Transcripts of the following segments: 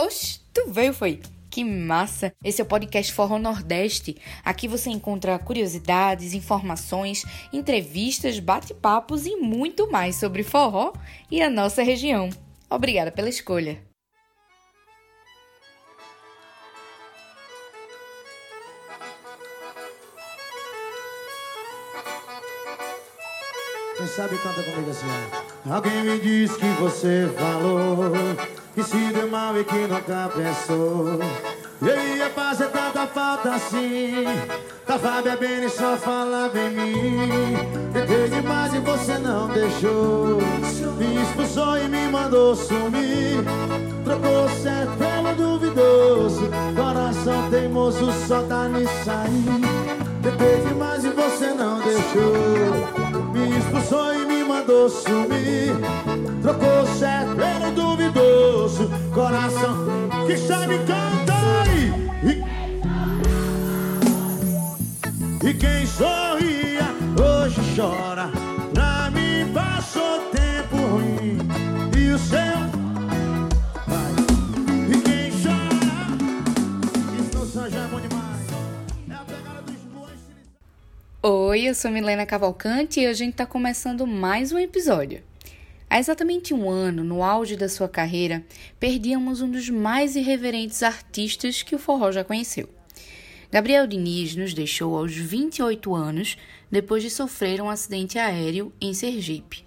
Oxe, tu veio, foi? Que massa! Esse é o podcast Forró Nordeste. Aqui você encontra curiosidades, informações, entrevistas, bate-papos e muito mais sobre forró e a nossa região. Obrigada pela escolha. Quem sabe canta comigo assim. Alguém me disse que você falou Que se deu mal e que nunca pensou Eu ia fazer tanta falta assim. Tava bebendo e só falava em mim. Tentei demais e você não deixou. Me expulsou e me mandou sumir. Trocou certo pelo duvidoso. Coração teimoso só tá nisso aí Tentei demais e você não deixou. Me expulsou e me mandou sumir Trocou certo pelo duvidoso Coração que sabe cantar e, e quem sorria hoje chora. Pra mim passou tempo ruim E o seu vai. E quem chora Isso não é bom demais. É a pegada dos bois Oi, eu sou Milena Cavalcante e a gente está começando mais um episódio. Há exatamente um ano, no auge da sua carreira, perdíamos um dos mais irreverentes artistas que o forró já conheceu. Gabriel Diniz nos deixou aos 28 anos, depois de sofrer um acidente aéreo em Sergipe.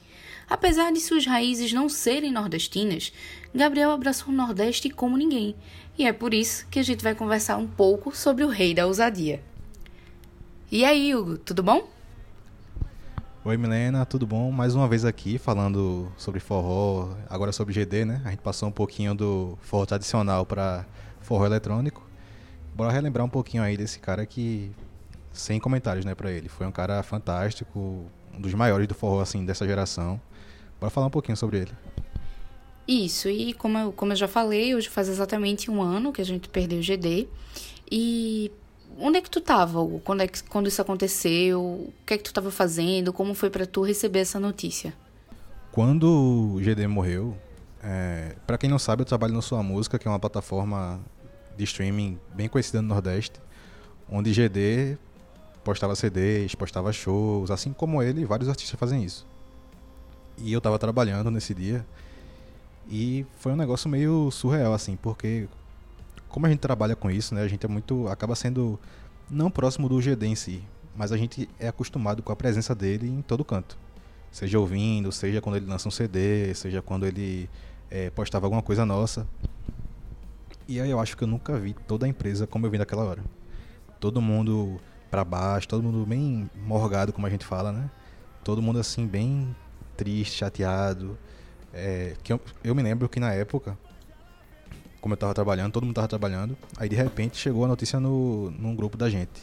Apesar de suas raízes não serem nordestinas, Gabriel abraçou o Nordeste como ninguém, e é por isso que a gente vai conversar um pouco sobre o rei da ousadia. E aí, Hugo, tudo bom? Oi Milena, tudo bom? Mais uma vez aqui falando sobre forró, agora sobre GD, né? A gente passou um pouquinho do forró tradicional para forró eletrônico. Bora relembrar um pouquinho aí desse cara que sem comentários, né, para ele. Foi um cara fantástico, um dos maiores do forró assim dessa geração. Bora falar um pouquinho sobre ele. Isso, e como eu, como eu já falei, hoje faz exatamente um ano que a gente perdeu o GD. E onde é que tu tava, Hugo? Quando, é que, quando isso aconteceu? O que é que tu tava fazendo? Como foi para tu receber essa notícia? Quando o GD morreu, é, para quem não sabe, eu trabalho no Sua Música, que é uma plataforma de streaming bem conhecida no Nordeste, onde GD postava CDs, postava shows, assim como ele, vários artistas fazem isso. E eu tava trabalhando nesse dia e foi um negócio meio surreal, assim, porque como a gente trabalha com isso, né, a gente é muito. acaba sendo não próximo do GD em si, mas a gente é acostumado com a presença dele em todo canto. Seja ouvindo, seja quando ele lança um CD, seja quando ele é, postava alguma coisa nossa. E aí eu acho que eu nunca vi toda a empresa como eu vi naquela hora. Todo mundo para baixo, todo mundo bem morgado, como a gente fala, né? Todo mundo assim, bem triste, chateado. É, que eu, eu me lembro que na época como eu tava trabalhando, todo mundo tava trabalhando. Aí de repente chegou a notícia no, num grupo da gente.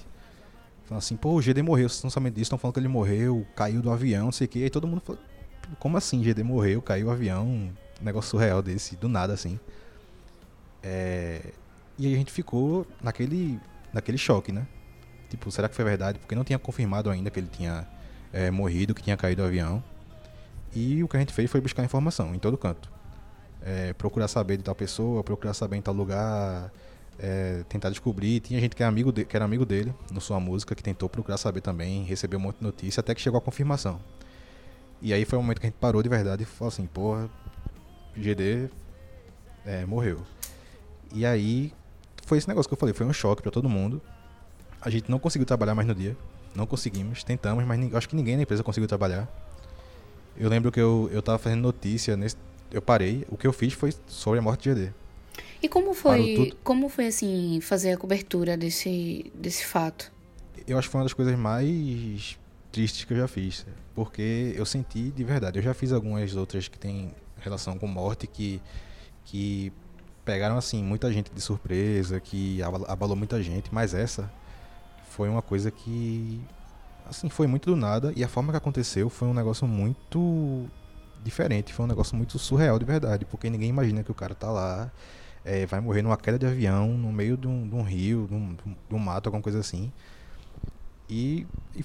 Falando assim, pô, o GD morreu, vocês não disso, estão falando que ele morreu, caiu do avião, não sei o que. Aí todo mundo falou, como assim, GD morreu, caiu do avião, um negócio surreal desse, do nada assim. É... E aí a gente ficou naquele, naquele choque, né? Tipo, será que foi verdade? Porque não tinha confirmado ainda que ele tinha é, morrido, que tinha caído do avião. E o que a gente fez foi buscar informação em todo canto é, procurar saber de tal pessoa, procurar saber em tal lugar, é, tentar descobrir. Tinha gente que, é amigo de, que era amigo dele no sua música, que tentou procurar saber também, recebeu um monte de notícia, até que chegou a confirmação. E aí foi o momento que a gente parou de verdade e falou assim, porra, GD é, morreu. E aí foi esse negócio que eu falei, foi um choque para todo mundo. A gente não conseguiu trabalhar mais no dia, não conseguimos, tentamos, mas acho que ninguém na empresa conseguiu trabalhar. Eu lembro que eu, eu tava fazendo notícia nesse, eu parei. O que eu fiz foi sobre a morte de GD. E como foi, como foi assim fazer a cobertura desse desse fato? Eu acho que foi uma das coisas mais tristes que eu já fiz, porque eu senti de verdade. Eu já fiz algumas outras que têm relação com morte que que pegaram assim muita gente de surpresa, que abalou muita gente, mas essa foi uma coisa que assim foi muito do nada e a forma que aconteceu foi um negócio muito diferente. Foi um negócio muito surreal de verdade, porque ninguém imagina que o cara tá lá, é, vai morrer numa queda de avião, no meio de um, de um rio, de um, de um, mato, alguma coisa assim. E, e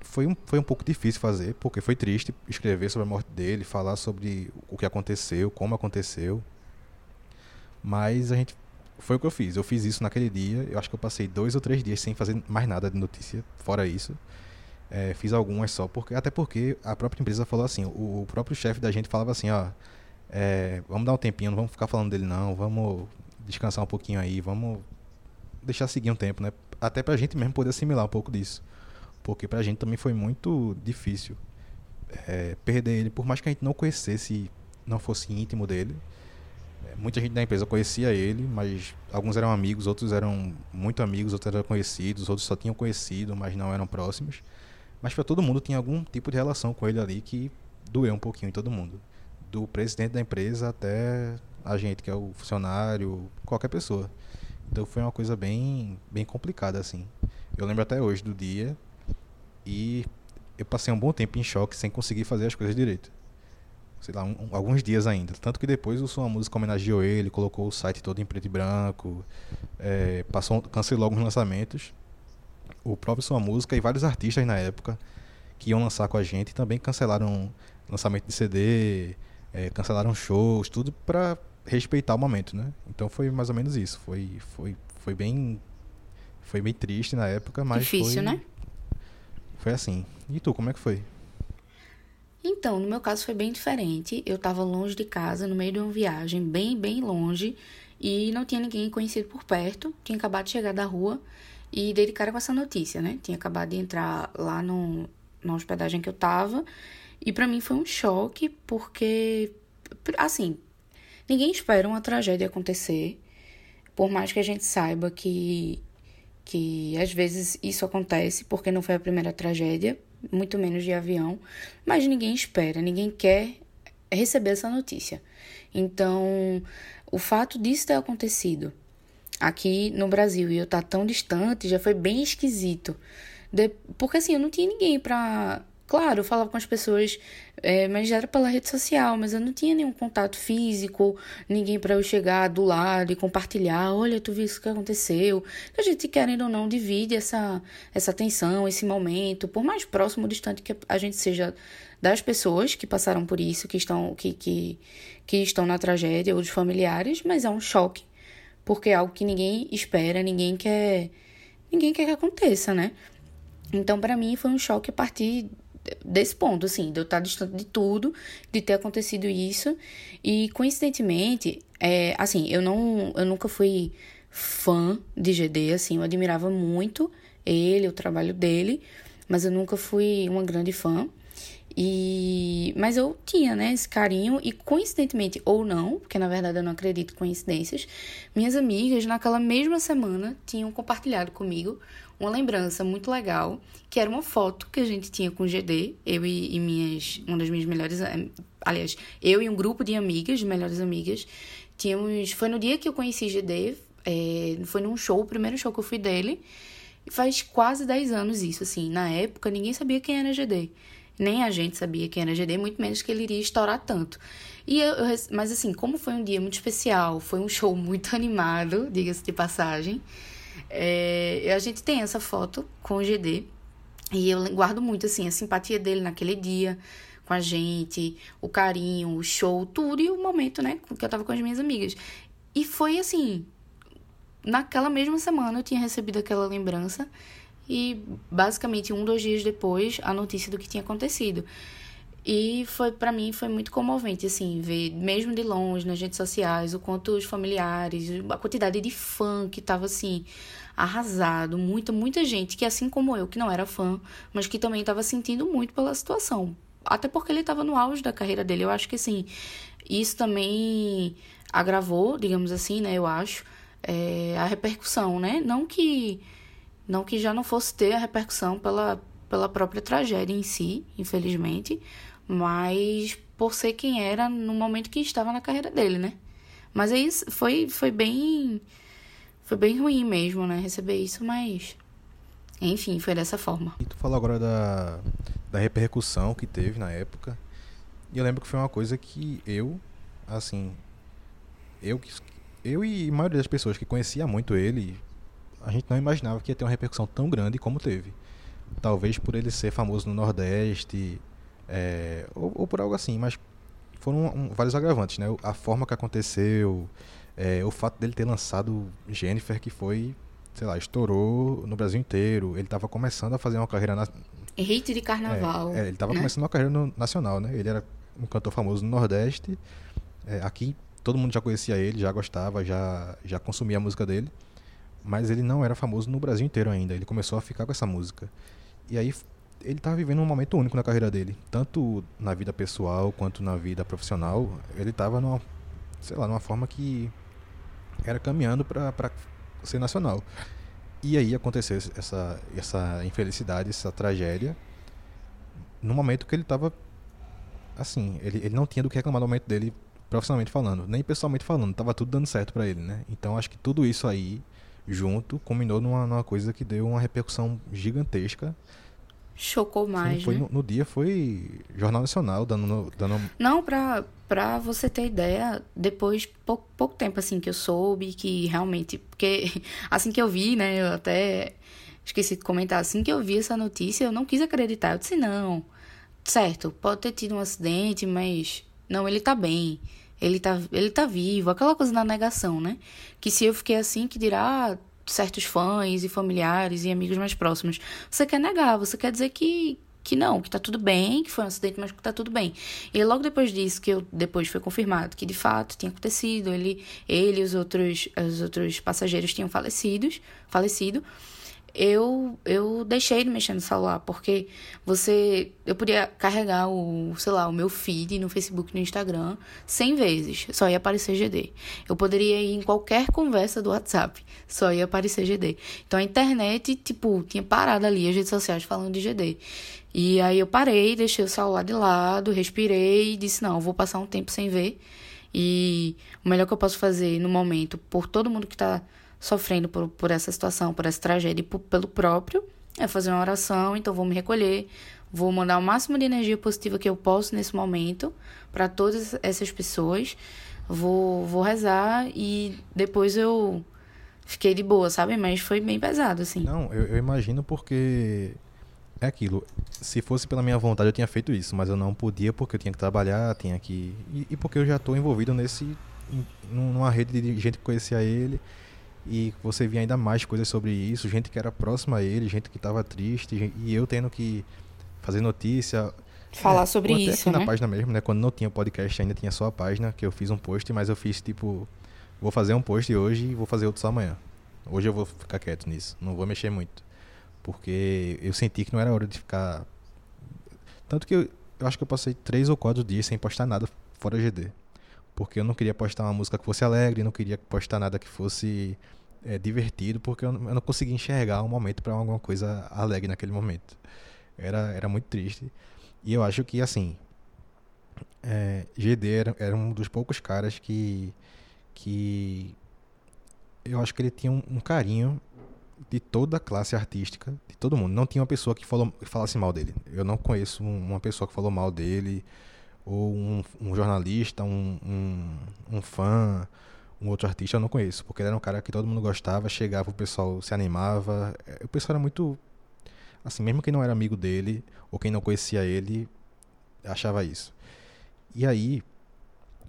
foi, um, foi um pouco difícil fazer, porque foi triste escrever sobre a morte dele, falar sobre o que aconteceu, como aconteceu. Mas a gente. Foi o que eu fiz. Eu fiz isso naquele dia. Eu acho que eu passei dois ou três dias sem fazer mais nada de notícia, fora isso. É, fiz algumas só, porque até porque a própria empresa falou assim, o, o próprio chefe da gente falava assim, ó, é, vamos dar um tempinho, não vamos ficar falando dele não, vamos descansar um pouquinho aí, vamos deixar seguir um tempo, né? Até pra gente mesmo poder assimilar um pouco disso. Porque pra gente também foi muito difícil é, perder ele, por mais que a gente não conhecesse, não fosse íntimo dele. É, muita gente da empresa conhecia ele, mas alguns eram amigos, outros eram muito amigos, outros eram conhecidos, outros só tinham conhecido, mas não eram próximos. Mas para todo mundo tinha algum tipo de relação com ele ali que doeu um pouquinho em todo mundo. Do presidente da empresa até a gente, que é o funcionário, qualquer pessoa. Então foi uma coisa bem, bem complicada, assim. Eu lembro até hoje do dia e eu passei um bom tempo em choque sem conseguir fazer as coisas direito. Sei lá, um, alguns dias ainda. Tanto que depois o Sua Música homenageou ele, colocou o site todo em preto e branco, é, passou, cancelou alguns lançamentos o próprio Sua Música e vários artistas na época que iam lançar com a gente também cancelaram lançamento de CD, é, cancelaram shows, tudo para respeitar o momento, né? Então foi mais ou menos isso. Foi, foi, foi bem, foi bem triste na época, mas difícil, foi, né? Foi assim. E tu, como é que foi? Então, no meu caso foi bem diferente. Eu estava longe de casa, no meio de uma viagem, bem, bem longe, e não tinha ninguém conhecido por perto. Tinha acabado de chegar da rua e dei de cara com essa notícia, né? Tinha acabado de entrar lá no, na hospedagem que eu tava. E para mim foi um choque, porque, assim, ninguém espera uma tragédia acontecer. Por mais que a gente saiba que, que às vezes isso acontece, porque não foi a primeira tragédia, muito menos de avião. Mas ninguém espera, ninguém quer receber essa notícia. Então, o fato disso ter acontecido aqui no Brasil e eu estar tá tão distante já foi bem esquisito. De, porque assim, eu não tinha ninguém pra. Claro, eu falava com as pessoas, é, mas já era pela rede social, mas eu não tinha nenhum contato físico, ninguém para eu chegar do lado e compartilhar. Olha, tu viu isso que aconteceu. A gente, querendo ou não, divide essa, essa tensão, esse momento, por mais próximo ou distante que a gente seja das pessoas que passaram por isso, que estão, que, que, que estão na tragédia, ou dos familiares, mas é um choque porque é algo que ninguém espera, ninguém quer, ninguém quer que aconteça, né? Então, para mim, foi um choque a partir desse ponto, assim, de eu estar distante de tudo, de ter acontecido isso. E, coincidentemente, é, assim, eu não, eu nunca fui fã de GD, assim, eu admirava muito ele, o trabalho dele, mas eu nunca fui uma grande fã. E mas eu tinha, né, esse carinho e coincidentemente ou não, porque na verdade eu não acredito em coincidências, minhas amigas naquela mesma semana tinham compartilhado comigo uma lembrança muito legal, que era uma foto que a gente tinha com o GD, eu e, e minhas uma das minhas melhores, eh, aliás, eu e um grupo de amigas, de melhores amigas, tínhamos, foi no dia que eu conheci GD, é, foi num show, o primeiro show que eu fui dele. Faz quase 10 anos isso, assim. Na época, ninguém sabia quem era GD. Nem a gente sabia quem era GD, muito menos que ele iria estourar tanto. E eu, eu, mas assim, como foi um dia muito especial, foi um show muito animado, diga-se de passagem. É, a gente tem essa foto com o GD e eu guardo muito assim a simpatia dele naquele dia com a gente, o carinho, o show, tudo e o momento, né, que eu tava com as minhas amigas. E foi assim, naquela mesma semana eu tinha recebido aquela lembrança e basicamente um, dois dias depois a notícia do que tinha acontecido. E foi para mim foi muito comovente assim, ver mesmo de longe nas redes sociais o quanto os familiares, a quantidade de fã que tava assim arrasado, muita muita gente que assim como eu que não era fã, mas que também estava sentindo muito pela situação. Até porque ele estava no auge da carreira dele. Eu acho que assim, isso também agravou, digamos assim, né, eu acho, é, a repercussão, né? Não que não que já não fosse ter a repercussão pela, pela própria tragédia em si, infelizmente, mas por ser quem era no momento que estava na carreira dele, né? Mas aí foi, foi bem. Foi bem ruim mesmo, né? Receber isso, mas. Enfim, foi dessa forma. E tu falou agora da, da repercussão que teve na época. E eu lembro que foi uma coisa que eu, assim. Eu, eu e a maioria das pessoas que conhecia muito ele, a gente não imaginava que ia ter uma repercussão tão grande como teve. Talvez por ele ser famoso no Nordeste, é, ou, ou, por algo assim, mas foram um, vários agravantes, né? A forma que aconteceu, é, o fato dele ter lançado Jennifer, que foi, sei lá, estourou no Brasil inteiro. Ele estava começando a fazer uma carreira na... hit de carnaval. É, é ele estava né? começando uma carreira no, nacional, né? Ele era um cantor famoso no Nordeste. É, aqui todo mundo já conhecia ele, já gostava, já já consumia a música dele, mas ele não era famoso no Brasil inteiro ainda. Ele começou a ficar com essa música. E aí ele estava vivendo um momento único na carreira dele, tanto na vida pessoal quanto na vida profissional. Ele estava numa, sei lá, numa forma que era caminhando para ser nacional. E aí aconteceu essa essa infelicidade, essa tragédia, no momento que ele estava assim, ele, ele não tinha do que reclamar no momento dele profissionalmente falando, nem pessoalmente falando, tava tudo dando certo para ele, né? Então acho que tudo isso aí junto combinou numa, numa coisa que deu uma repercussão gigantesca chocou mais, foi né? no, no, dia foi Jornal Nacional dando... dando... Não, pra, pra você ter ideia, depois, pouco, pouco tempo assim que eu soube que realmente... Porque assim que eu vi, né, eu até esqueci de comentar, assim que eu vi essa notícia, eu não quis acreditar. Eu disse, não, certo, pode ter tido um acidente, mas... Não, ele tá bem. Ele tá, ele tá vivo. Aquela coisa da negação, né? Que se eu fiquei assim, que dirá... Certos fãs e familiares e amigos mais próximos. Você quer negar, você quer dizer que, que não, que tá tudo bem, que foi um acidente, mas que tá tudo bem. E logo depois disso, que eu, depois foi confirmado que de fato tinha acontecido, ele, ele e os outros, os outros passageiros tinham falecidos, falecido eu, eu deixei de mexer no celular, porque você. Eu podia carregar o, sei lá, o meu feed no Facebook no Instagram 100 vezes, só ia aparecer GD. Eu poderia ir em qualquer conversa do WhatsApp, só ia aparecer GD. Então a internet, tipo, tinha parado ali as redes sociais falando de GD. E aí eu parei, deixei o celular de lado, respirei e disse: não, vou passar um tempo sem ver. E o melhor que eu posso fazer no momento, por todo mundo que tá sofrendo por, por essa situação, por essa tragédia e por, pelo próprio, é fazer uma oração, então vou me recolher, vou mandar o máximo de energia positiva que eu posso nesse momento para todas essas pessoas. Vou, vou rezar e depois eu fiquei de boa, sabe? Mas foi bem pesado, assim. Não, eu, eu imagino porque é aquilo. Se fosse pela minha vontade, eu tinha feito isso, mas eu não podia porque eu tinha que trabalhar, tinha que. E, e porque eu já estou envolvido nesse. numa rede de gente que conhecia ele e você via ainda mais coisas sobre isso, gente que era próxima a ele, gente que estava triste, e eu tendo que fazer notícia. Falar é, sobre até isso. Aqui né? na página mesmo, né? Quando não tinha podcast, ainda tinha só a página, que eu fiz um post, mas eu fiz tipo. Vou fazer um post hoje e vou fazer outro só amanhã. Hoje eu vou ficar quieto nisso, não vou mexer muito. Porque eu senti que não era hora de ficar. Tanto que eu, eu acho que eu passei três ou quatro dias sem postar nada fora GD. Porque eu não queria postar uma música que fosse alegre, não queria postar nada que fosse é, divertido, porque eu não, eu não conseguia enxergar um momento para alguma coisa alegre naquele momento. Era, era muito triste. E eu acho que, assim, é, GD era, era um dos poucos caras que, que eu acho que ele tinha um, um, carinho de toda a classe artística, de todo mundo. Não tinha uma pessoa que falou, falasse mal dele. Eu não conheço uma pessoa que falou mal dele, ou um, um jornalista, um, um, um fã, um outro artista eu não conheço, porque ele era um cara que todo mundo gostava, chegava, o pessoal se animava. É, o pessoal era muito. Assim, mesmo quem não era amigo dele, ou quem não conhecia ele, achava isso. E aí,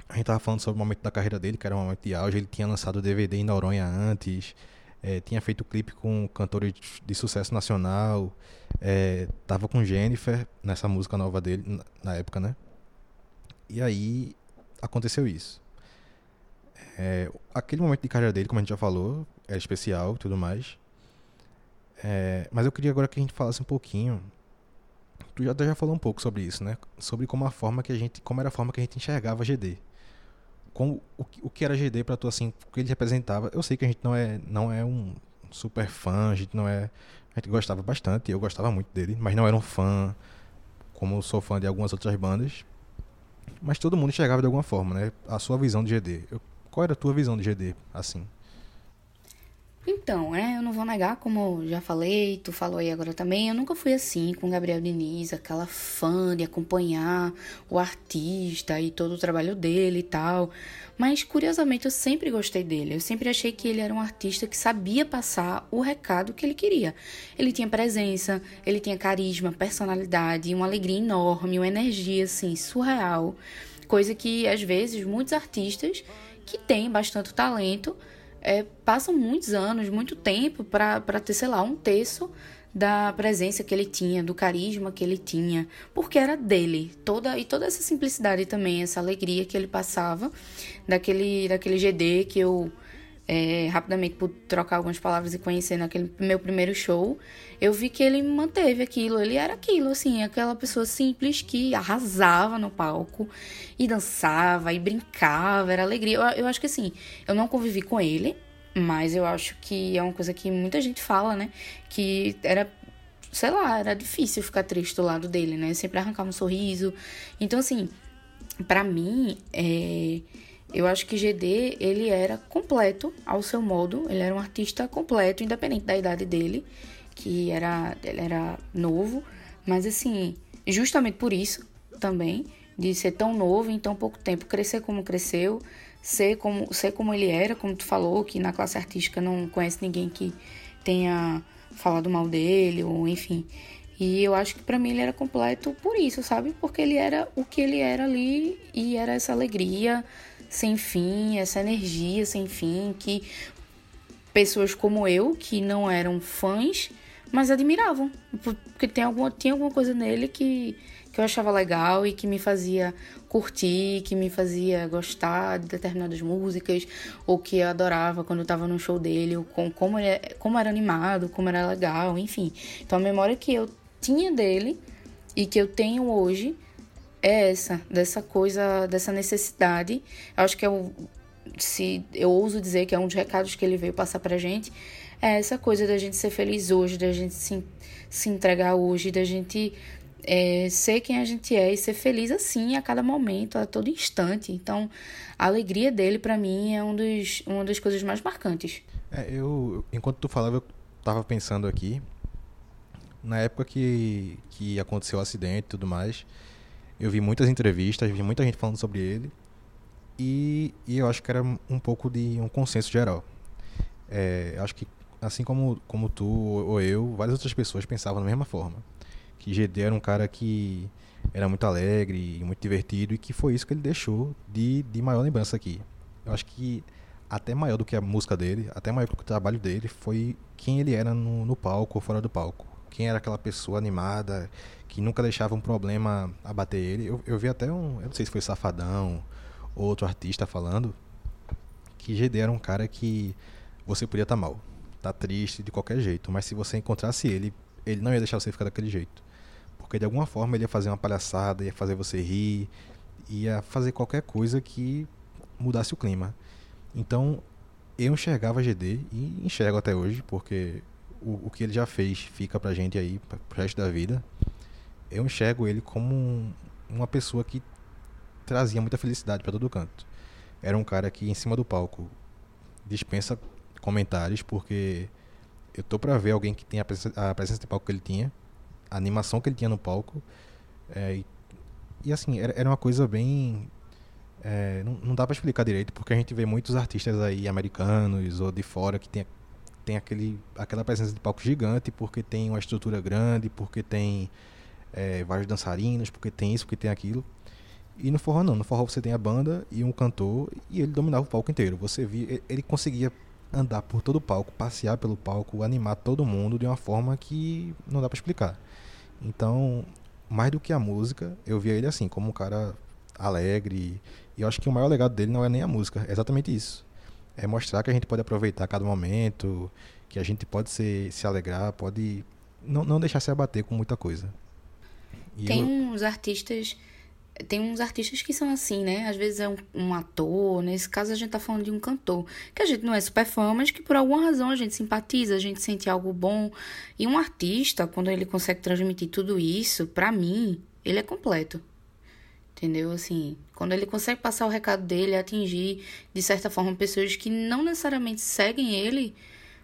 a gente tava falando sobre o momento da carreira dele, que era um momento de auge. Ele tinha lançado DVD em Noronha antes, é, tinha feito clipe com cantores de sucesso nacional, é, tava com Jennifer nessa música nova dele, na época, né? E aí aconteceu isso. É, aquele momento de carreira dele, como a gente já falou, era especial e tudo mais. É, mas eu queria agora que a gente falasse um pouquinho. Tu já, já falou um pouco sobre isso, né? Sobre como a forma que a gente, como era a forma que a gente enxergava GD. Como o, o que era GD para tu assim, o que ele representava. Eu sei que a gente não é não é um super fã, a gente não é, a gente gostava bastante, eu gostava muito dele, mas não era um fã como sou fã de algumas outras bandas. Mas todo mundo enxergava de alguma forma, né? A sua visão de GD. Eu qual era a tua visão de GD, assim? Então, é, eu não vou negar, como já falei, tu falou aí agora também, eu nunca fui assim com Gabriel Diniz, aquela fã de acompanhar o artista e todo o trabalho dele e tal. Mas curiosamente eu sempre gostei dele. Eu sempre achei que ele era um artista que sabia passar o recado que ele queria. Ele tinha presença, ele tinha carisma, personalidade, uma alegria enorme, uma energia assim surreal Coisa que, às vezes, muitos artistas que têm bastante talento é, passam muitos anos, muito tempo para ter, sei lá, um terço da presença que ele tinha, do carisma que ele tinha, porque era dele. Toda e toda essa simplicidade também, essa alegria que ele passava daquele daquele GD que eu é, rapidamente pude trocar algumas palavras e conhecer naquele meu primeiro show, eu vi que ele manteve aquilo, ele era aquilo, assim, aquela pessoa simples que arrasava no palco e dançava e brincava, era alegria. Eu, eu acho que assim, eu não convivi com ele, mas eu acho que é uma coisa que muita gente fala, né? Que era, sei lá, era difícil ficar triste do lado dele, né? Sempre arrancava um sorriso. Então, assim, para mim, é, eu acho que GD, ele era completo ao seu modo. Ele era um artista completo, independente da idade dele, que era, ele era novo. Mas, assim, justamente por isso também, de ser tão novo em tão pouco tempo, crescer como cresceu ser como, ser como ele era, como tu falou, que na classe artística não conhece ninguém que tenha falado mal dele, ou enfim. E eu acho que para mim ele era completo por isso, sabe? Porque ele era o que ele era ali e era essa alegria sem fim, essa energia sem fim que pessoas como eu, que não eram fãs, mas admiravam. Porque tem alguma, tinha alguma coisa nele que que eu achava legal e que me fazia curtir, que me fazia gostar de determinadas músicas, ou que eu adorava quando eu tava no show dele, ou com, como, ele, como era animado, como era legal, enfim. Então a memória que eu tinha dele e que eu tenho hoje é essa, dessa coisa, dessa necessidade. Eu acho que é o. Se eu ouso dizer que é um dos recados que ele veio passar pra gente, é essa coisa da gente ser feliz hoje, da gente se, se entregar hoje, da gente é, ser quem a gente é e ser feliz assim a cada momento, a todo instante. Então, a alegria dele, para mim, é um dos, uma das coisas mais marcantes. É, eu, enquanto tu falava, eu tava pensando aqui, na época que, que aconteceu o acidente e tudo mais, eu vi muitas entrevistas, vi muita gente falando sobre ele, e, e eu acho que era um pouco de um consenso geral. É, acho que, assim como, como tu ou eu, várias outras pessoas pensavam da mesma forma que GD era um cara que era muito alegre muito divertido e que foi isso que ele deixou de, de maior lembrança aqui. Eu acho que até maior do que a música dele, até maior do que o trabalho dele, foi quem ele era no, no palco ou fora do palco. Quem era aquela pessoa animada, que nunca deixava um problema abater ele. Eu, eu vi até um, eu não sei se foi Safadão ou outro artista falando, que GD era um cara que você podia estar tá mal, tá triste de qualquer jeito, mas se você encontrasse ele, ele não ia deixar você ficar daquele jeito. Porque de alguma forma ele ia fazer uma palhaçada, ia fazer você rir, ia fazer qualquer coisa que mudasse o clima. Então eu enxergava GD e enxergo até hoje, porque o, o que ele já fez fica pra gente aí, pro resto da vida. Eu enxergo ele como um, uma pessoa que trazia muita felicidade para todo canto. Era um cara que em cima do palco dispensa comentários, porque eu tô pra ver alguém que tem a presença, a presença de palco que ele tinha a animação que ele tinha no palco. É, e, e, assim, era, era uma coisa bem. É, não, não dá para explicar direito, porque a gente vê muitos artistas aí americanos ou de fora que tem, tem aquele, aquela presença de palco gigante, porque tem uma estrutura grande, porque tem é, vários dançarinos, porque tem isso, porque tem aquilo. E no forró não, no forró você tem a banda e um cantor e ele dominava o palco inteiro. Você via, ele conseguia andar por todo o palco, passear pelo palco, animar todo mundo de uma forma que não dá para explicar. Então, mais do que a música, eu via ele assim, como um cara alegre. E eu acho que o maior legado dele não é nem a música, é exatamente isso. É mostrar que a gente pode aproveitar cada momento, que a gente pode se, se alegrar, pode não, não deixar se abater com muita coisa. E Tem eu... uns artistas tem uns artistas que são assim, né? Às vezes é um, um, ator, nesse caso a gente tá falando de um cantor, que a gente não é super fã, mas que por alguma razão a gente simpatiza, a gente sente algo bom. E um artista, quando ele consegue transmitir tudo isso, para mim, ele é completo. Entendeu? Assim, quando ele consegue passar o recado dele, atingir, de certa forma, pessoas que não necessariamente seguem ele,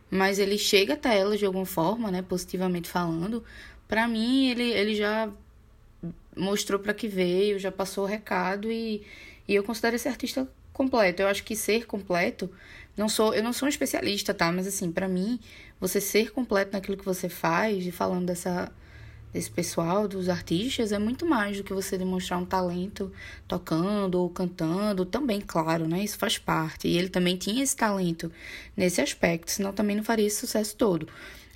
mas ele chega até elas de alguma forma, né? Positivamente falando. Para mim, ele, ele já mostrou para que veio, já passou o recado e, e eu considero esse artista completo. Eu acho que ser completo, não sou, eu não sou um especialista, tá? Mas assim, para mim, você ser completo naquilo que você faz, e falando dessa desse pessoal, dos artistas, é muito mais do que você demonstrar um talento tocando ou cantando, também, claro, né? Isso faz parte. E ele também tinha esse talento nesse aspecto, senão também não faria esse sucesso todo.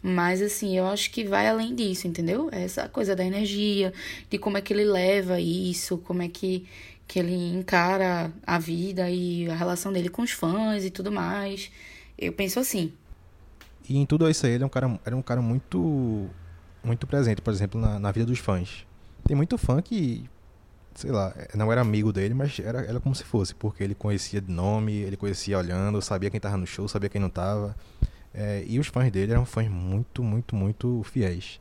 Mas assim, eu acho que vai além disso, entendeu? Essa coisa da energia, de como é que ele leva isso, como é que, que ele encara a vida e a relação dele com os fãs e tudo mais. Eu penso assim. E em tudo isso aí, ele é um cara, era um cara muito muito presente, por exemplo, na, na vida dos fãs. Tem muito fã que, sei lá, não era amigo dele, mas era, era como se fosse, porque ele conhecia de nome, ele conhecia olhando, sabia quem tava no show, sabia quem não tava. É, e os fãs dele eram fãs muito, muito, muito fiéis.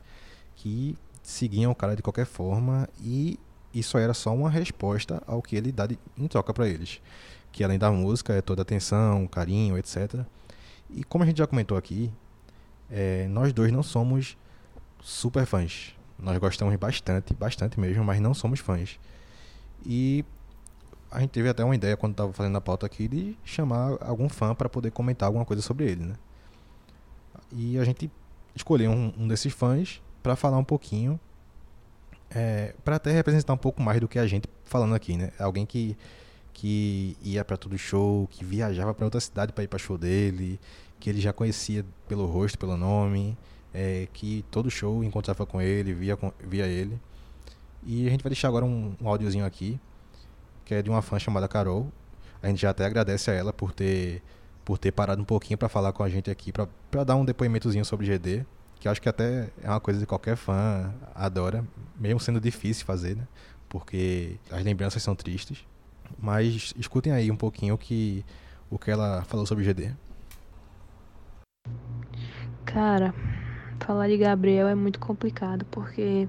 Que seguiam o cara de qualquer forma e isso era só uma resposta ao que ele dá de, em troca para eles. Que além da música é toda atenção, carinho, etc. E como a gente já comentou aqui, é, nós dois não somos super fãs. Nós gostamos bastante, bastante mesmo, mas não somos fãs. E a gente teve até uma ideia quando estava fazendo a pauta aqui de chamar algum fã para poder comentar alguma coisa sobre ele, né? E a gente escolheu um, um desses fãs para falar um pouquinho, é, para até representar um pouco mais do que a gente falando aqui, né? Alguém que, que ia para todo show, que viajava para outra cidade para ir para show dele, que ele já conhecia pelo rosto, pelo nome, é, que todo show encontrava com ele, via, via ele. E a gente vai deixar agora um, um áudiozinho aqui, que é de uma fã chamada Carol. A gente já até agradece a ela por ter por ter parado um pouquinho para falar com a gente aqui, para dar um depoimentozinho sobre GD, que acho que até é uma coisa que qualquer fã adora, mesmo sendo difícil fazer, né? Porque as lembranças são tristes. Mas escutem aí um pouquinho o que, o que ela falou sobre GD. Cara, falar de Gabriel é muito complicado, porque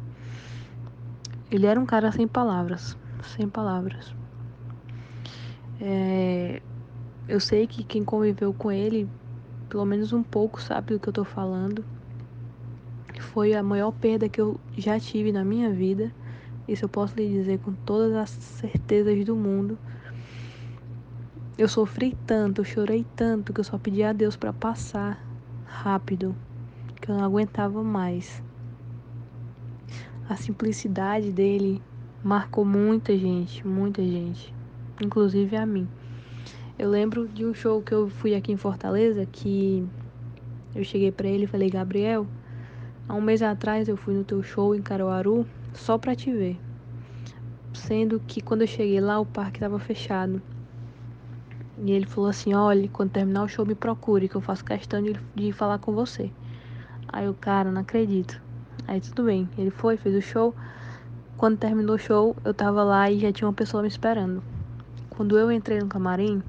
ele era um cara sem palavras. Sem palavras. É, eu sei que quem conviveu com ele, pelo menos um pouco, sabe do que eu tô falando. Foi a maior perda que eu já tive na minha vida. Isso eu posso lhe dizer com todas as certezas do mundo. Eu sofri tanto, eu chorei tanto que eu só pedi a Deus para passar rápido, que eu não aguentava mais. A simplicidade dele marcou muita gente, muita gente, inclusive a mim. Eu lembro de um show que eu fui aqui em Fortaleza que eu cheguei para ele e falei: Gabriel, há um mês atrás eu fui no teu show em Caruaru só pra te ver. Sendo que quando eu cheguei lá o parque estava fechado. E ele falou assim: Olha, quando terminar o show me procure, que eu faço questão de, de falar com você. Aí o cara, não acredito. Aí tudo bem, ele foi, fez o show. Quando terminou o show, eu tava lá e já tinha uma pessoa me esperando. Quando eu entrei no camarim,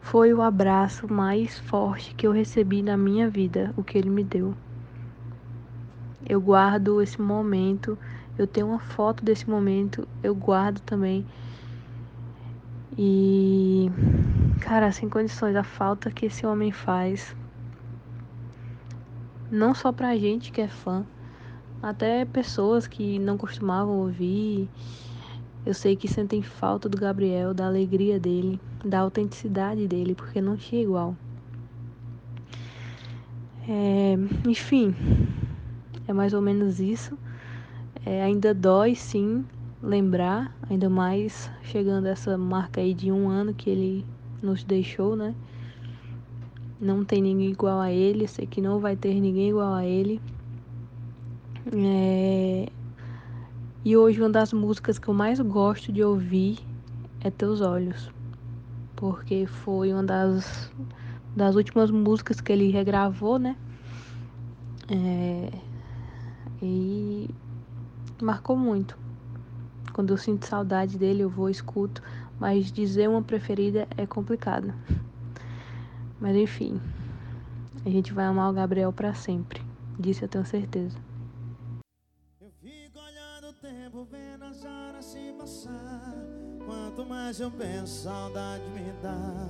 foi o abraço mais forte que eu recebi na minha vida, o que ele me deu. Eu guardo esse momento, eu tenho uma foto desse momento, eu guardo também. E, cara, sem condições, a falta que esse homem faz, não só pra gente que é fã, até pessoas que não costumavam ouvir eu sei que sentem falta do Gabriel, da alegria dele, da autenticidade dele, porque não tinha igual. É, enfim, é mais ou menos isso. É, ainda dói, sim, lembrar, ainda mais chegando essa marca aí de um ano que ele nos deixou, né? Não tem ninguém igual a ele, sei que não vai ter ninguém igual a ele. É, e hoje uma das músicas que eu mais gosto de ouvir é Teus Olhos. Porque foi uma das, das últimas músicas que ele regravou, né? É, e marcou muito. Quando eu sinto saudade dele, eu vou escuto. Mas dizer uma preferida é complicado. Mas enfim, a gente vai amar o Gabriel para sempre. Disso eu tenho certeza. tempo vendo as horas se passar. Quanto mais eu penso, saudade me dá.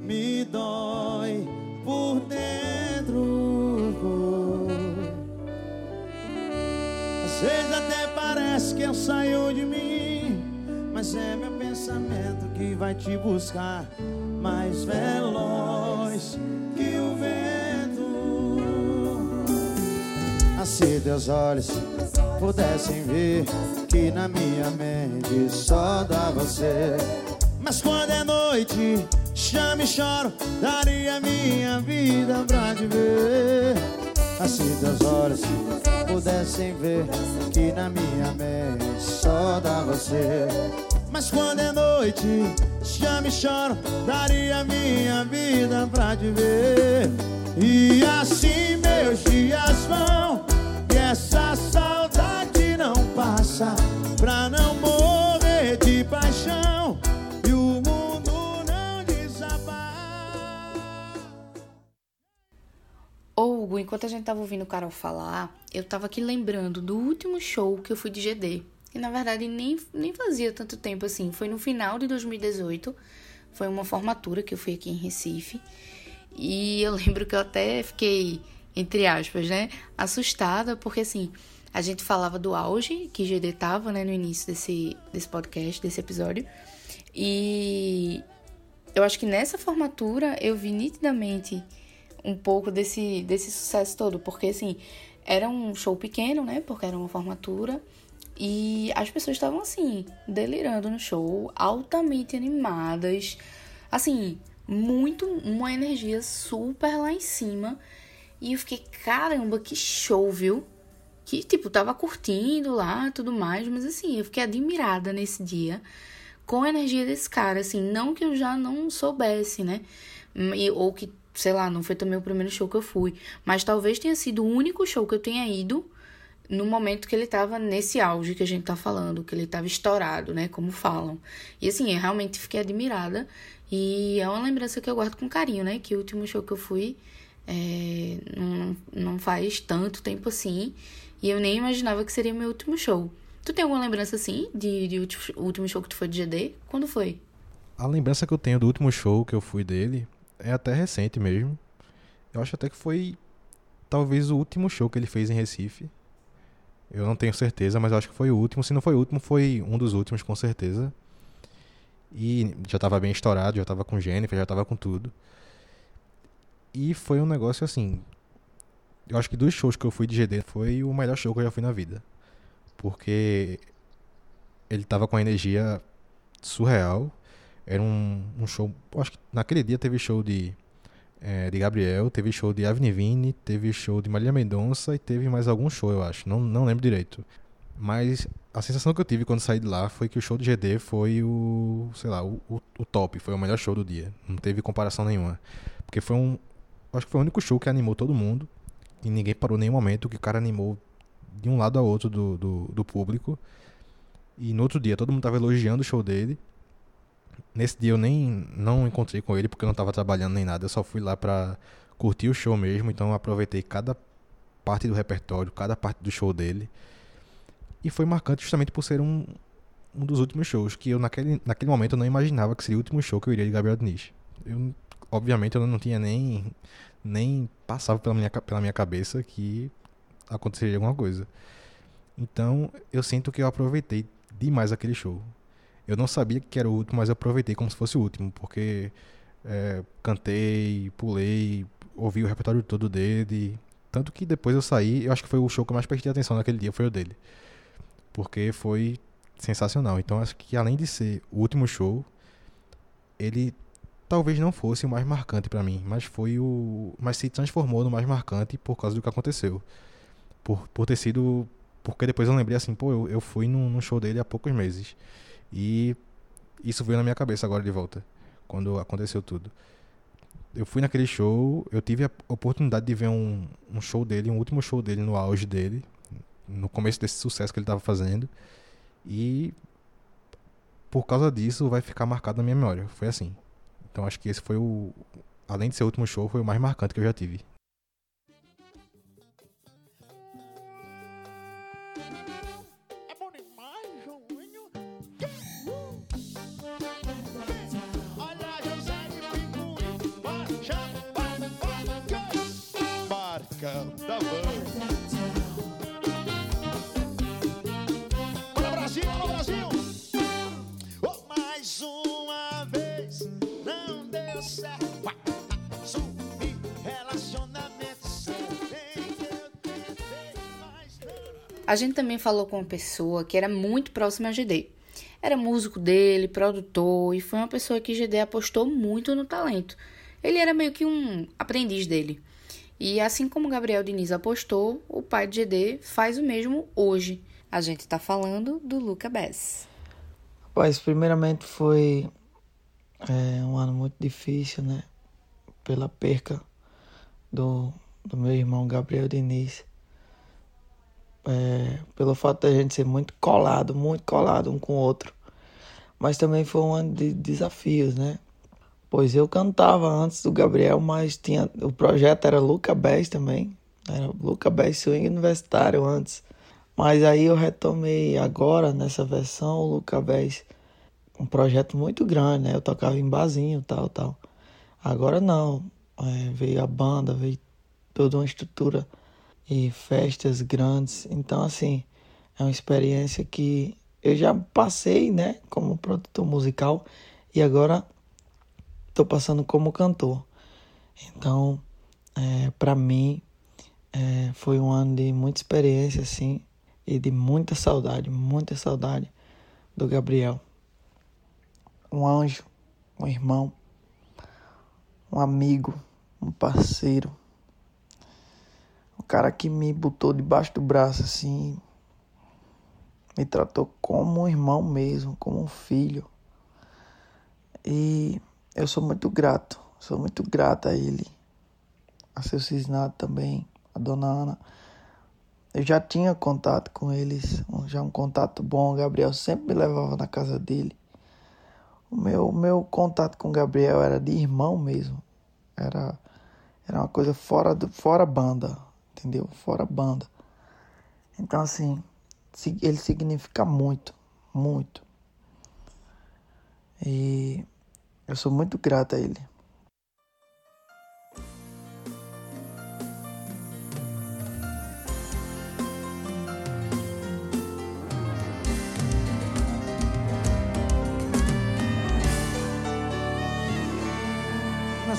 Me dói por dentro. Às vezes até parece que eu saio de mim. Mas é meu pensamento que vai te buscar mais veloz que o vento. se teus olhos pudessem ver que na minha mente só dá você. Mas quando é noite, chame e choro, daria minha vida pra te ver. Assim teus olhos pudessem ver que na minha mente só dá você. Mas quando é noite, chame e choro, daria minha vida pra te ver. E assim meus dias vão, e essa saudade não passa, pra não morrer de paixão. E o mundo não desabar. Ô, Hugo, enquanto a gente tava ouvindo o Carol falar, eu tava aqui lembrando do último show que eu fui de GD. E na verdade nem, nem fazia tanto tempo assim. Foi no final de 2018. Foi uma formatura que eu fui aqui em Recife. E eu lembro que eu até fiquei, entre aspas, né, assustada, porque assim, a gente falava do auge que GD tava, né, no início desse, desse podcast, desse episódio. E eu acho que nessa formatura eu vi nitidamente um pouco desse, desse sucesso todo, porque assim, era um show pequeno, né, porque era uma formatura. E as pessoas estavam assim, delirando no show, altamente animadas. Assim, muito, uma energia super lá em cima. E eu fiquei, caramba, que show, viu? Que, tipo, tava curtindo lá tudo mais, mas assim, eu fiquei admirada nesse dia com a energia desse cara, assim, não que eu já não soubesse, né? Ou que, sei lá, não foi também o primeiro show que eu fui, mas talvez tenha sido o único show que eu tenha ido no momento que ele tava nesse auge que a gente tá falando, que ele tava estourado, né, como falam. E assim, eu realmente fiquei admirada e é uma lembrança que eu guardo com carinho, né? Que o último show que eu fui é, não, não faz tanto tempo assim. E eu nem imaginava que seria meu último show. Tu tem alguma lembrança assim de, de último show que tu foi de GD? Quando foi? A lembrança que eu tenho do último show que eu fui dele é até recente mesmo. Eu acho até que foi talvez o último show que ele fez em Recife. Eu não tenho certeza, mas acho que foi o último. Se não foi o último, foi um dos últimos, com certeza. E já tava bem estourado, já tava com Jennifer, já tava com tudo. E foi um negócio assim. Eu acho que dos shows que eu fui de GD foi o melhor show que eu já fui na vida. Porque ele tava com a energia surreal. Era um, um show. Acho que naquele dia teve show de, é, de Gabriel, teve show de Avnivine, teve show de Maria Mendonça e teve mais algum show, eu acho. Não, não lembro direito. Mas a sensação que eu tive quando saí de lá foi que o show do GD foi o, sei lá, o, o, o, top, foi o melhor show do dia. Não teve comparação nenhuma. Porque foi um, acho que foi o único show que animou todo mundo e ninguém parou em nenhum momento, que o cara animou de um lado a outro do, do, do público. E no outro dia todo mundo tava elogiando o show dele. Nesse dia eu nem não encontrei com ele porque eu não tava trabalhando nem nada, eu só fui lá pra curtir o show mesmo, então eu aproveitei cada parte do repertório, cada parte do show dele. E foi marcante justamente por ser um, um dos últimos shows que eu, naquele, naquele momento, eu não imaginava que seria o último show que eu iria de Gabriel Diniz. Eu, obviamente, eu não tinha nem, nem passava pela minha, pela minha cabeça que aconteceria alguma coisa. Então, eu sinto que eu aproveitei demais aquele show. Eu não sabia que era o último, mas aproveitei como se fosse o último, porque é, cantei, pulei, ouvi o repertório todo dele. Tanto que depois eu saí, eu acho que foi o show que eu mais prestei atenção naquele dia, foi o dele porque foi sensacional. Então acho que além de ser o último show, ele talvez não fosse o mais marcante para mim, mas foi o, mas se transformou no mais marcante por causa do que aconteceu. Por, por ter sido, porque depois eu lembrei assim, pô, eu, eu fui num, num show dele há poucos meses e isso veio na minha cabeça agora de volta, quando aconteceu tudo. Eu fui naquele show, eu tive a oportunidade de ver um, um show dele, um último show dele no auge dele, no começo desse sucesso que ele estava fazendo. E por causa disso vai ficar marcado na minha memória. Foi assim. Então acho que esse foi o. Além de ser o último show, foi o mais marcante que eu já tive. A gente também falou com uma pessoa que era muito próxima a GD. Era músico dele, produtor, e foi uma pessoa que GD apostou muito no talento. Ele era meio que um aprendiz dele. E assim como Gabriel Diniz apostou, o pai de GD faz o mesmo hoje. A gente está falando do Luca Bess. Rapaz, primeiramente foi é, um ano muito difícil, né? Pela perca do, do meu irmão Gabriel Diniz. É, pelo fato da gente ser muito colado, muito colado um com o outro. Mas também foi um ano de desafios, né? Pois eu cantava antes do Gabriel, mas tinha o projeto era Luca Bass também. Era Luca Bass Swing Universitário antes. Mas aí eu retomei agora nessa versão o Luca Bass. Um projeto muito grande, né? Eu tocava em barzinho, tal, tal. Agora não. É, veio a banda, veio toda uma estrutura e festas grandes. Então, assim, é uma experiência que eu já passei, né, como produtor musical e agora estou passando como cantor. Então, é, para mim, é, foi um ano de muita experiência, assim, e de muita saudade, muita saudade do Gabriel. Um anjo, um irmão, um amigo, um parceiro, cara que me botou debaixo do braço, assim, me tratou como um irmão mesmo, como um filho. E eu sou muito grato, sou muito grata a ele, a seu Cisnado também, a dona Ana. Eu já tinha contato com eles, já um contato bom. O Gabriel sempre me levava na casa dele. O meu, meu contato com o Gabriel era de irmão mesmo. Era, era uma coisa fora, do, fora banda, entendeu? Fora banda. Então, assim, ele significa muito, muito. E eu sou muito grato a ele.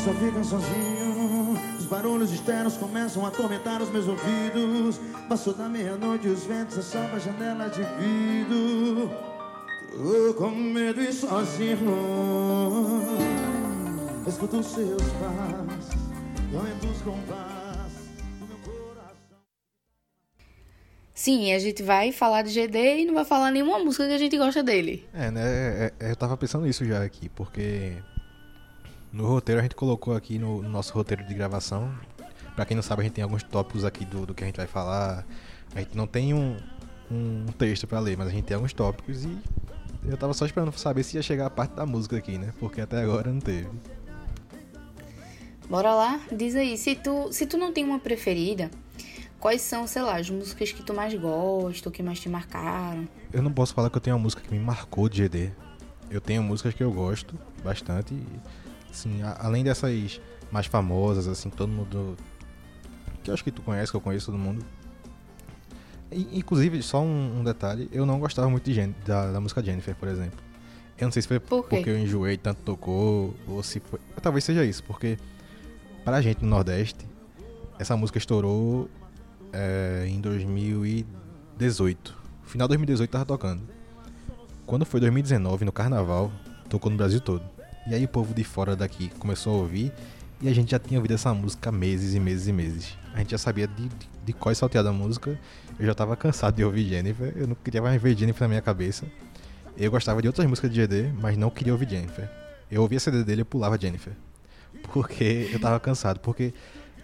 Só fica sozinho. Os barulhos externos começam a atormentar os meus ouvidos. Passou da meia-noite, os ventos assombram a janela de vidro. Tô com medo e sozinho Escuto os seus passos Doendo os compassos do meu coração Sim, a gente vai falar de GD e não vai falar nenhuma música que a gente gosta dele. É, né? É, é, eu tava pensando nisso já aqui, porque no roteiro a gente colocou aqui no, no nosso roteiro de gravação. Pra quem não sabe, a gente tem alguns tópicos aqui do, do que a gente vai falar. A gente não tem um, um texto para ler, mas a gente tem alguns tópicos e eu tava só esperando saber se ia chegar a parte da música aqui, né? Porque até agora não teve. Bora lá, diz aí, se tu, se tu não tem uma preferida, quais são, sei lá, as músicas que tu mais gosta, que mais te marcaram? Eu não posso falar que eu tenho uma música que me marcou de GD. Eu tenho músicas que eu gosto bastante, assim, a, além dessas mais famosas, assim, todo mundo que eu acho que tu conhece, que eu conheço todo mundo. Inclusive, só um, um, detalhe, eu não gostava muito de Jen da, da, música Jennifer, por exemplo. Eu não sei se foi Por porque eu enjoei tanto tocou, ou se foi. Talvez seja isso, porque pra gente no Nordeste, essa música estourou é, em 2018. Final de 2018 tava tocando. Quando foi 2019, no carnaval, tocou no Brasil todo. E aí o povo de fora daqui começou a ouvir e a gente já tinha ouvido essa música meses e meses e meses. A gente já sabia de, de, de qual é salteada a música. Eu já tava cansado de ouvir Jennifer. Eu não queria mais ver Jennifer na minha cabeça. Eu gostava de outras músicas de GD, mas não queria ouvir Jennifer. Eu ouvia CD dele e pulava Jennifer. Porque eu tava cansado. Porque.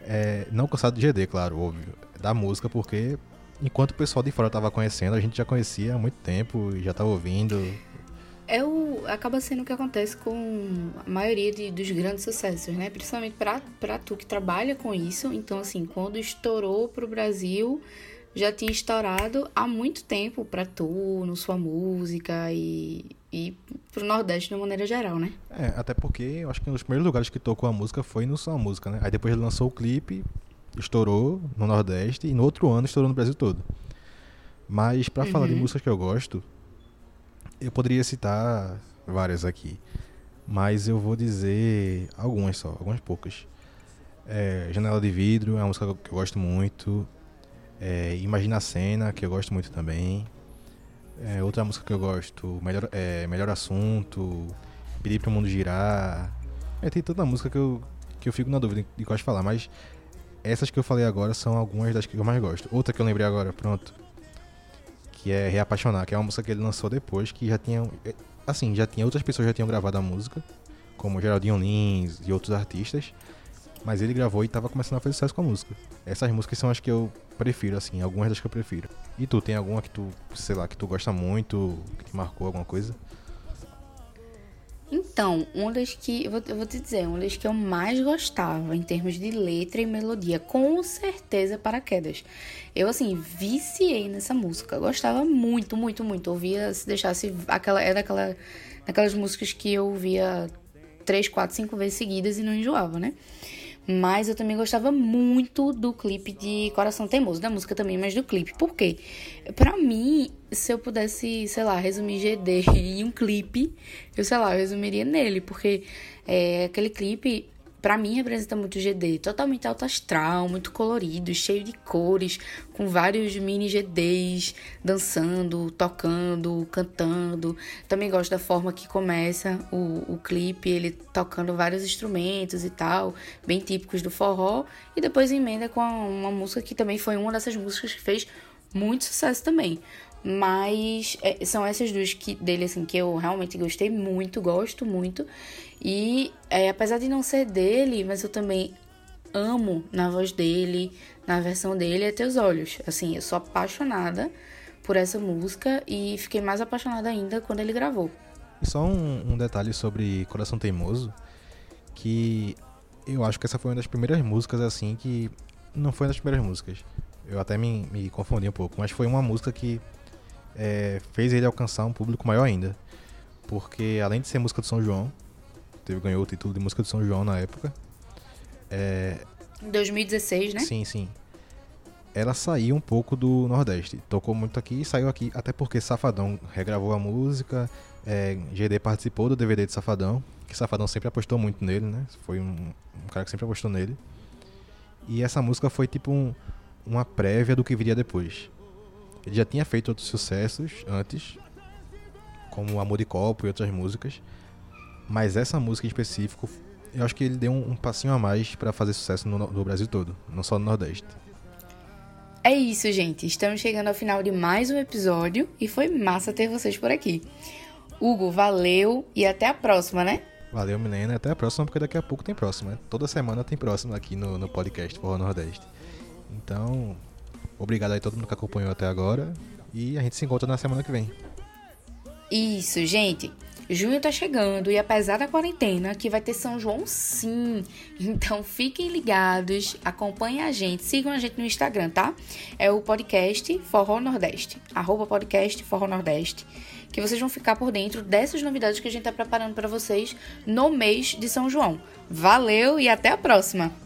É, não cansado de GD, claro, óbvio. Da música, porque enquanto o pessoal de fora tava conhecendo, a gente já conhecia há muito tempo, já tava ouvindo é o, acaba sendo o que acontece com a maioria de, dos grandes sucessos, né? Principalmente para tu que trabalha com isso. Então, assim, quando estourou pro Brasil, já tinha estourado há muito tempo para tu, no sua música e, e pro Nordeste de uma maneira geral, né? É, até porque eu acho que um dos primeiros lugares que tocou a música foi no Sua Música, né? Aí depois ele lançou o clipe, estourou no Nordeste e no outro ano estourou no Brasil todo. Mas para uhum. falar de uhum. músicas que eu gosto, eu poderia citar várias aqui, mas eu vou dizer algumas só, algumas poucas. É, Janela de Vidro é uma música que eu gosto muito. É, Imagina a Cena, que eu gosto muito também. É, outra música que eu gosto, Melhor, é, Melhor Assunto, Pedir pro Mundo Girar. É, tem tanta música que eu, que eu fico na dúvida de quais falar, mas essas que eu falei agora são algumas das que eu mais gosto. Outra que eu lembrei agora, pronto. Que é Reapaixonar, que é uma música que ele lançou depois, que já tinha. é, Assim, já tinha outras pessoas já tinham gravado a música, como Geraldinho Lins e outros artistas. Mas ele gravou e tava começando a fazer sucesso com a música. Essas músicas são as que eu prefiro, assim, algumas das que eu prefiro. E tu, tem alguma que tu, sei lá, que tu gosta muito, que te marcou alguma coisa? Então, uma das que. Eu vou, eu vou te dizer, uma das que eu mais gostava em termos de letra e melodia, com certeza Paraquedas. Eu, assim, viciei nessa música. Gostava muito, muito, muito. Ouvia, se deixasse. Aquela, é daquela, daquelas músicas que eu ouvia três, quatro, cinco vezes seguidas e não enjoava, né? Mas eu também gostava muito do clipe de Coração Teimoso, da música também, mas do clipe. Por quê? Pra mim, se eu pudesse, sei lá, resumir GD em um clipe, eu sei lá, eu resumiria nele, porque é, aquele clipe, pra mim, representa muito GD. Totalmente alto astral, muito colorido, cheio de cores, com vários mini GDs dançando, tocando, cantando. Também gosto da forma que começa o, o clipe, ele tocando vários instrumentos e tal, bem típicos do forró. E depois emenda com uma música que também foi uma dessas músicas que fez muito sucesso também. Mas é, são essas duas que, dele, assim, que eu realmente gostei muito, gosto muito. E é, apesar de não ser dele, mas eu também amo na voz dele, na versão dele, é Teus Olhos. Assim, eu sou apaixonada por essa música e fiquei mais apaixonada ainda quando ele gravou. Só um, um detalhe sobre Coração Teimoso, que eu acho que essa foi uma das primeiras músicas, assim, que não foi uma das primeiras músicas. Eu até me, me confundi um pouco, mas foi uma música que é, fez ele alcançar um público maior ainda. Porque além de ser música do São João, teve, ganhou o título de música do São João na época. É, Em 2016, né? Sim, sim. Ela saiu um pouco do Nordeste. Tocou muito aqui e saiu aqui, até porque Safadão regravou a música. é, GD participou do DVD de Safadão, que Safadão sempre apostou muito nele, né? Foi um, um cara que sempre apostou nele. E essa música foi tipo um- uma prévia do que viria depois. Ele já tinha feito outros sucessos antes, como Amor de Copo e outras músicas. Mas essa música em específico, eu acho que ele deu um, um passinho a mais pra fazer sucesso no, no Brasil todo, não só no Nordeste. É isso, gente. Estamos chegando ao final de mais um episódio e foi massa ter vocês por aqui. Hugo, valeu e até a próxima, né? Valeu, Milena. Até a próxima, porque daqui a pouco tem próxima. né? Toda semana tem próxima aqui no, no podcast Forró Nordeste. Então, obrigado aí a todo mundo que acompanhou até agora. E a gente se encontra na semana que vem. Isso, gente. Junho tá chegando e apesar da quarentena, que vai ter São João sim. Então fiquem ligados, acompanhem a gente, sigam a gente no Instagram, tá? É o podcast Forró Nordeste, arroba podcast Forró Nordeste, que vocês vão ficar por dentro dessas novidades que a gente tá preparando para vocês no mês de São João. Valeu e até a próxima!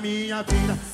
Minha vida.